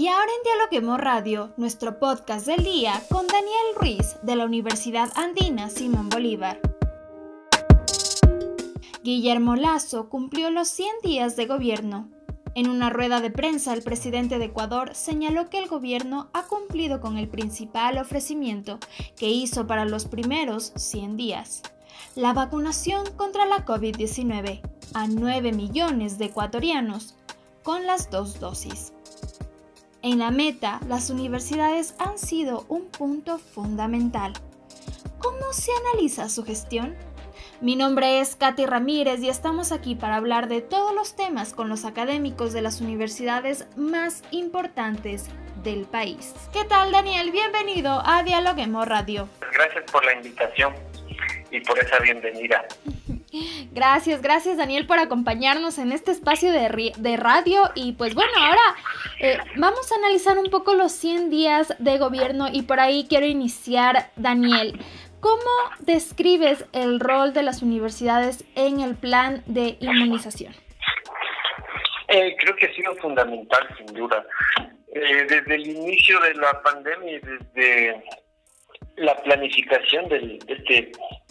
Y ahora en Dialoguemos Radio, nuestro podcast del día con Daniel Ruiz de la Universidad Andina Simón Bolívar. Guillermo Lazo cumplió los 100 días de gobierno. En una rueda de prensa, el presidente de Ecuador señaló que el gobierno ha cumplido con el principal ofrecimiento que hizo para los primeros 100 días, la vacunación contra la COVID-19 a 9 millones de ecuatorianos con las dos dosis. En la meta, las universidades han sido un punto fundamental. ¿Cómo se analiza su gestión? Mi nombre es Katy Ramírez y estamos aquí para hablar de todos los temas con los académicos de las universidades más importantes del país. ¿Qué tal Daniel? Bienvenido a Dialoguemos Radio. Gracias por la invitación y por esa bienvenida. Gracias, gracias Daniel por acompañarnos en este espacio de, de radio y pues bueno, ahora eh, vamos a analizar un poco los 100 días de gobierno y por ahí quiero iniciar Daniel. ¿Cómo describes el rol de las universidades en el plan de inmunización? Eh, creo que ha sido fundamental, sin duda. Eh, desde el inicio de la pandemia y desde la planificación de este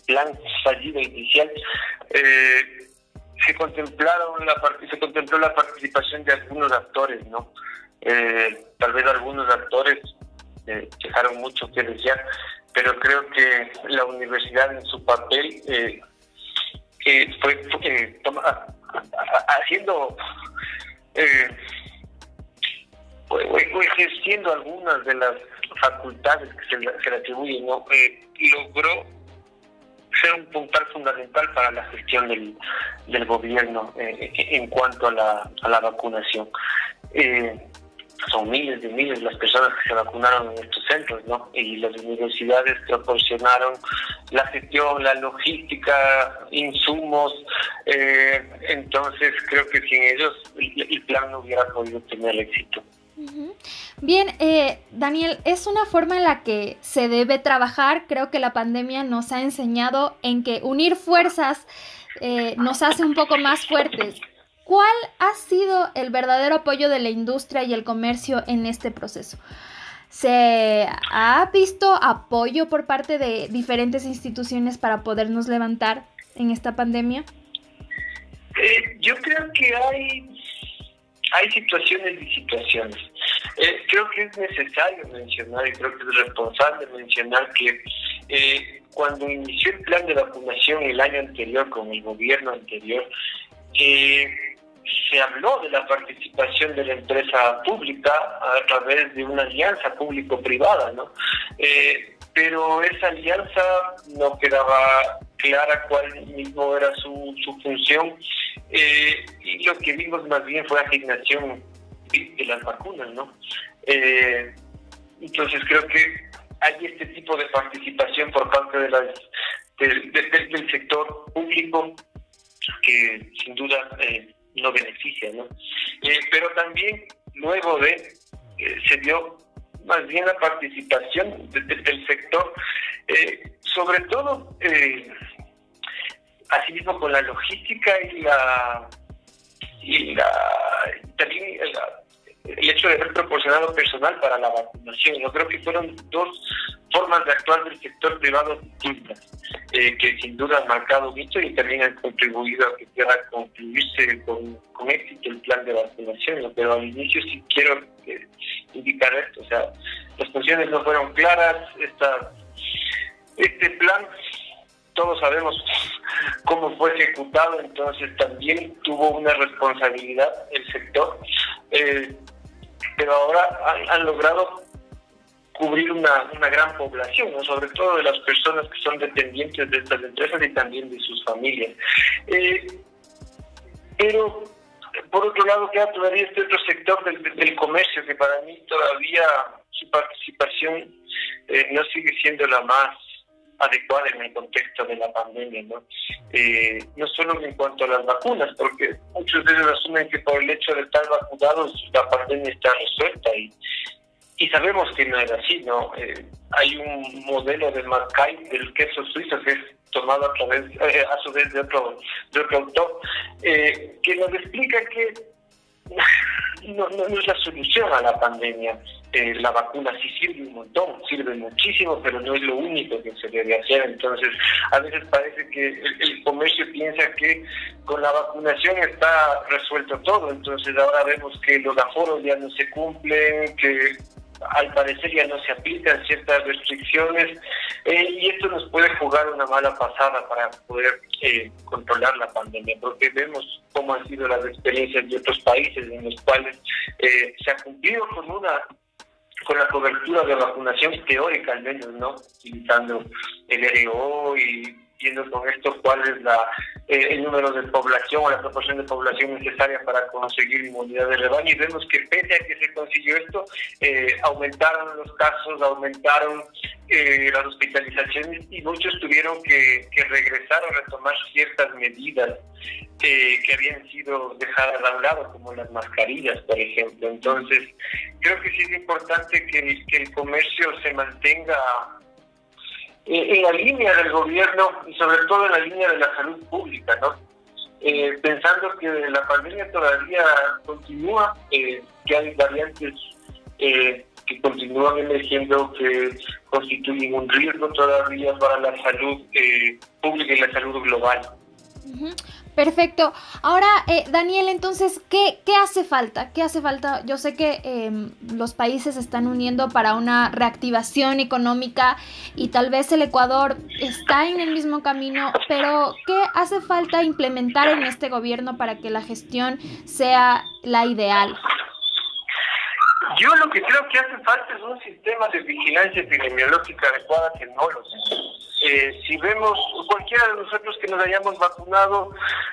plan fallido inicial, eh, se contemplaron la se contempló la participación de algunos actores, ¿no? Eh, tal vez algunos actores eh, dejaron mucho que desear, pero creo que la universidad en su papel eh, fue haciendo fue ejerciendo algunas de las facultades que se le atribuyen, ¿no? logró ser un puntal fundamental para la gestión del, del gobierno eh, en cuanto a la, a la vacunación. Eh, son miles de miles las personas que se vacunaron en estos centros, ¿no? Y las universidades proporcionaron la gestión, la logística, insumos. Eh, entonces, creo que sin ellos el plan no hubiera podido tener éxito. Bien, eh, Daniel, es una forma en la que se debe trabajar. Creo que la pandemia nos ha enseñado en que unir fuerzas eh, nos hace un poco más fuertes. ¿Cuál ha sido el verdadero apoyo de la industria y el comercio en este proceso? ¿Se ha visto apoyo por parte de diferentes instituciones para podernos levantar en esta pandemia? Eh, yo creo que hay hay situaciones y situaciones. Eh, creo que es necesario mencionar y creo que es responsable mencionar que eh, cuando inició el plan de vacunación el año anterior con el gobierno anterior, eh, se habló de la participación de la empresa pública a través de una alianza público-privada, ¿no? pero esa alianza no quedaba clara cuál mismo era su, función que vimos más bien fue asignación de las vacunas, ¿no? Eh, entonces creo que hay este tipo de participación por parte de del sector público que sin duda eh, no beneficia, ¿no? pero también luego de se dio más bien la participación del sector, sobre todo asimismo con la logística y la y la también el, hecho de haber proporcionado personal para la vacunación. Yo creo que fueron dos formas de actuar del sector privado distintas, eh, que sin duda han marcado mucho y también han contribuido a que pueda concluirse con, con éxito el plan de vacunación. Pero al inicio sí quiero eh, indicar esto, o sea, las funciones no fueron claras, esta, este plan todos sabemos cómo fue ejecutado, entonces también tuvo una responsabilidad el sector, eh, pero ahora han, logrado cubrir una, gran población, sobre todo de las personas que son dependientes de estas empresas y también de sus familias. Eh, pero por otro lado queda todavía este otro sector del, del comercio que para mí todavía su participación eh, no sigue siendo la más adecuada en el contexto de la pandemia, ¿no? Eh, no solo en cuanto a las vacunas, porque muchos de ellos asumen que por el hecho de estar vacunados la pandemia está resuelta y, y sabemos que no es así, ¿no? Eh, hay un modelo de Mackay del queso suizo que es tomado a través, eh, a su vez de otro, de otro autor, que nos explica que no, no, es la solución a la pandemia. Eh, la vacuna sí sirve un montón, sirve muchísimo, pero no es lo único que se debe hacer. Entonces, a veces parece que el, comercio piensa que con la vacunación está resuelto todo. Entonces, ahora vemos que los aforos ya no se cumplen, que al parecer ya no se aplican ciertas restricciones eh, y esto nos puede jugar una mala pasada para poder eh, controlar la pandemia, porque vemos cómo han sido las experiencias de otros países en los cuales eh, se ha cumplido con una con la cobertura de vacunación teórica al menos, ¿no? Utilizando el RO y viendo con esto cuál es la, eh, el número de población o la proporción de población necesaria para conseguir inmunidad de rebaño y vemos que pese a que se consiguió esto, eh, aumentaron los casos, aumentaron eh, las hospitalizaciones y muchos tuvieron que, que regresar o retomar ciertas medidas que habían sido dejadas a un lado, como las mascarillas, por ejemplo. Entonces, creo que sí es importante que, que el comercio se mantenga eh, en la línea del gobierno y sobre todo en la línea de la salud pública, ¿no? Eh, pensando que la pandemia todavía continúa, eh, que hay variantes que continúan emergiendo que constituyen un riesgo todavía para la salud pública y la salud global. Perfecto. Ahora, eh, Daniel, entonces, ¿qué, ¿qué, hace falta? ¿Qué hace falta? Yo sé que em, los países se están uniendo para una reactivación económica y tal vez el Ecuador está en el mismo camino, pero ¿qué hace falta implementar en este gobierno para que la gestión sea la ideal? Yo lo que creo que hace falta es un sistema de vigilancia epidemiológica adecuada que no lo eh, si vemos cualquiera de nosotros que nos hayamos vacunado,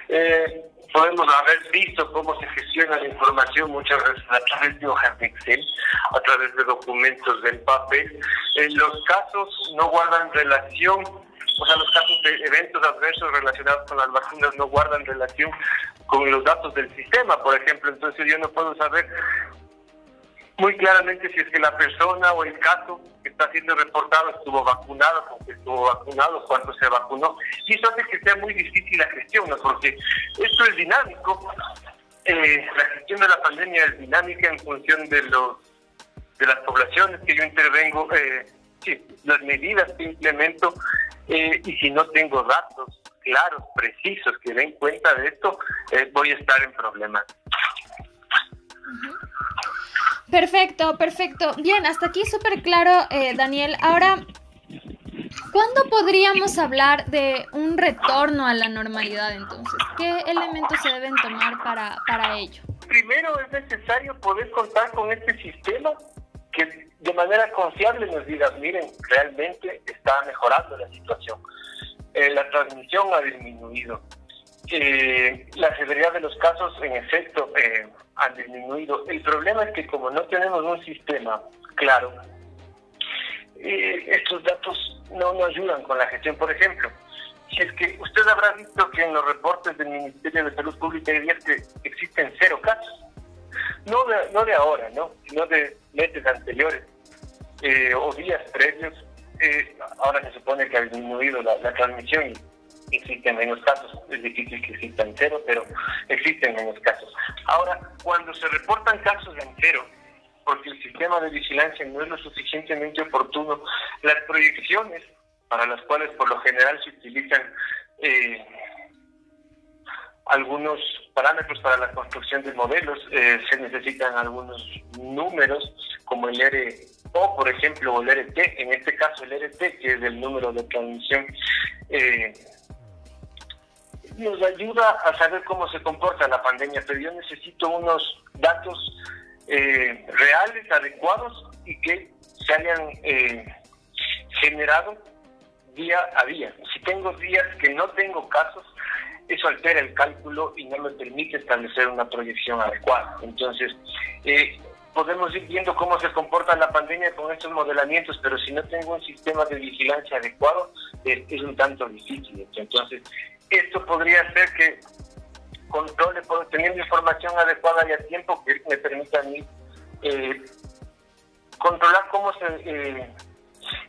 eh, podemos haber visto cómo se gestiona la información muchas veces a través de hojas de Excel, a través de documentos del papel. En los casos no guardan relación, o sea, los casos de eventos adversos relacionados con las vacunas no guardan relación con los datos del sistema, por ejemplo. Entonces yo no puedo saber muy claramente si es que la persona o el caso que está siendo reportado estuvo vacunado, porque estuvo vacunado, cuánto se vacunó. Y eso hace que sea muy difícil la gestión, porque esto es dinámico. Eh, la gestión de la pandemia es dinámica en función de los de las poblaciones que yo intervengo, eh, las medidas que implemento, eh, y si no tengo datos claros, precisos, que den cuenta de esto, voy a estar en problemas. Perfecto, perfecto. Bien, hasta aquí súper claro, eh, Daniel. Ahora, ¿cuándo podríamos hablar de un retorno a la normalidad entonces? ¿Qué elementos se deben tomar para, para ello? Primero es necesario poder contar con este sistema que de manera confiable nos diga, miren, realmente está mejorando la situación. Eh, la transmisión ha disminuido. Eh, la severidad de los casos, en efecto, eh, han disminuido. El problema es que como no tenemos un sistema claro, eh, estos datos no nos ayudan con la gestión. Por ejemplo, si es que usted habrá visto que en los reportes del Ministerio de Salud Pública hay días que existen cero casos. No de, no de ahora, ¿no? sino de meses anteriores eh, o días previos. Eh, ahora se supone que ha disminuido la, la transmisión y existen menos casos, es difícil que existan cero, pero existen menos casos. Ahora, cuando se reportan casos en cero, porque el sistema de vigilancia no es lo suficientemente oportuno, las proyecciones para las cuales por lo general se utilizan eh, algunos parámetros para la construcción de modelos, eh, se necesitan algunos números como el RO, por ejemplo, o el RT, en este caso el RT, que es el número de transmisión eh, nos ayuda a saber cómo se comporta la pandemia, pero yo necesito unos datos eh, reales, adecuados y que se hayan eh, generado día a día. Si tengo días que no tengo casos, eso altera el cálculo y no me permite establecer una proyección adecuada. Entonces, eh, podemos ir viendo cómo se comporta la pandemia con estos modelamientos, pero si no tengo un sistema de vigilancia adecuado, es un tanto difícil. Entonces, esto podría ser que controle, teniendo información adecuada y a tiempo que me permita a mí eh, controlar cómo se, eh,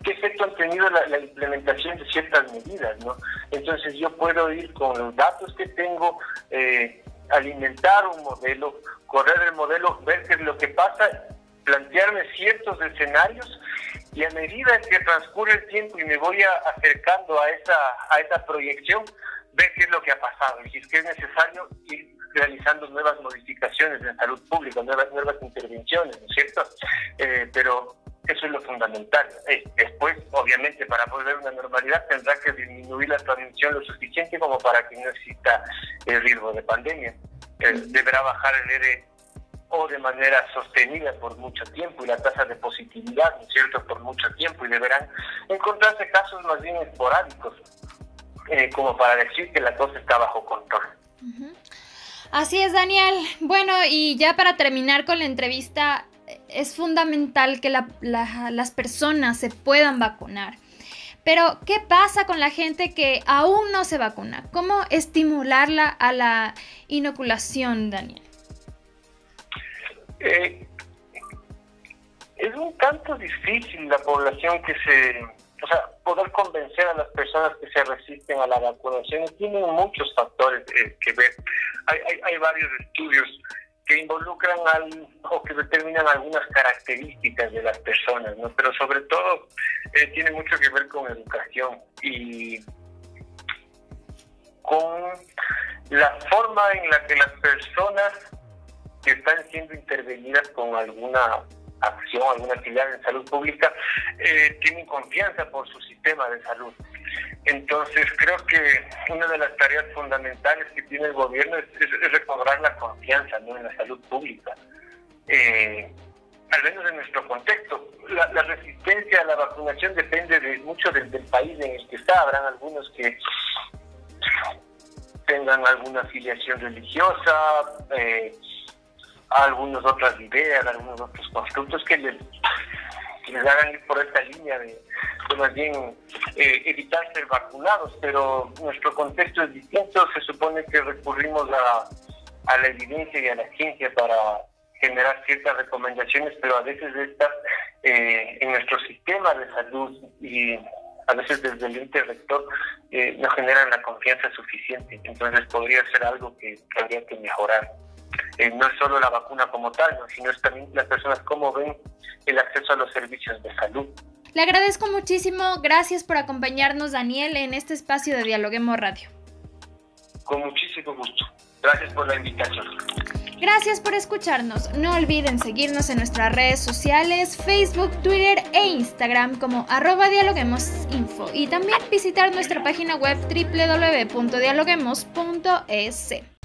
qué efecto han tenido la, implementación de ciertas medidas, ¿no? Entonces yo puedo ir con los datos que tengo, eh, alimentar un modelo, correr el modelo, ver qué es lo que pasa, plantearme ciertos escenarios y a medida que transcurre el tiempo y me voy acercando a esa, a esa proyección, ver qué es lo que ha pasado y si es que es necesario ir realizando nuevas modificaciones en salud pública, nuevas, nuevas intervenciones, ¿no es cierto? Eh, pero eso es lo fundamental. Eh, después, obviamente, para volver a una normalidad tendrá que disminuir la transmisión lo suficiente como para que no exista el riesgo de pandemia. Eh, deberá bajar el ERE o de manera sostenida por mucho tiempo y la tasa de positividad, ¿no es cierto?, por mucho tiempo y deberán encontrarse casos más bien esporádicos, como para decir que la cosa está bajo control. Así es, Daniel. Bueno, y ya para terminar con la entrevista, es fundamental que las personas se puedan vacunar. Pero, ¿qué pasa con la gente que aún no se vacuna? ¿Cómo estimularla a la inoculación, Daniel? Eh, es un tanto difícil la población que se poder convencer a las personas que se resisten a la vacunación tienen muchos factores eh, que ver. Hay, hay, hay, varios estudios que involucran al, o que determinan algunas características de las personas, ¿no? Pero sobre todo eh, tiene mucho que ver con educación y con la forma en la que las personas que están siendo intervenidas con alguna acción, alguna actividad en salud pública, eh, tienen confianza por su sistema de salud. Entonces, creo que una de las tareas fundamentales que tiene el gobierno es, recobrar la confianza en la salud pública. Eh, al menos en nuestro contexto. La, resistencia a la vacunación depende de mucho del, país en el que está. Habrán algunos que tengan alguna afiliación religiosa, eh, algunas otras ideas, algunos otros constructos que les, hagan ir por esta línea de, más bien eh, evitar ser vacunados, pero nuestro contexto es distinto, se supone que recurrimos a, a la evidencia y a la ciencia para generar ciertas recomendaciones, pero a veces estas eh, en nuestro sistema de salud y a veces desde el ente rector eh, no generan la confianza suficiente. Entonces podría ser algo que habría que mejorar. Eh, no es solo la vacuna como tal, sino es también las personas cómo ven el acceso a los servicios de salud. Le agradezco muchísimo, gracias por acompañarnos Daniel en este espacio de Dialoguemos Radio. Con muchísimo gusto, gracias por la invitación. Gracias por escucharnos. No olviden seguirnos en nuestras redes sociales, Facebook, Twitter e Instagram como arroba dialoguemosinfo y también visitar nuestra página web www.dialoguemos.es.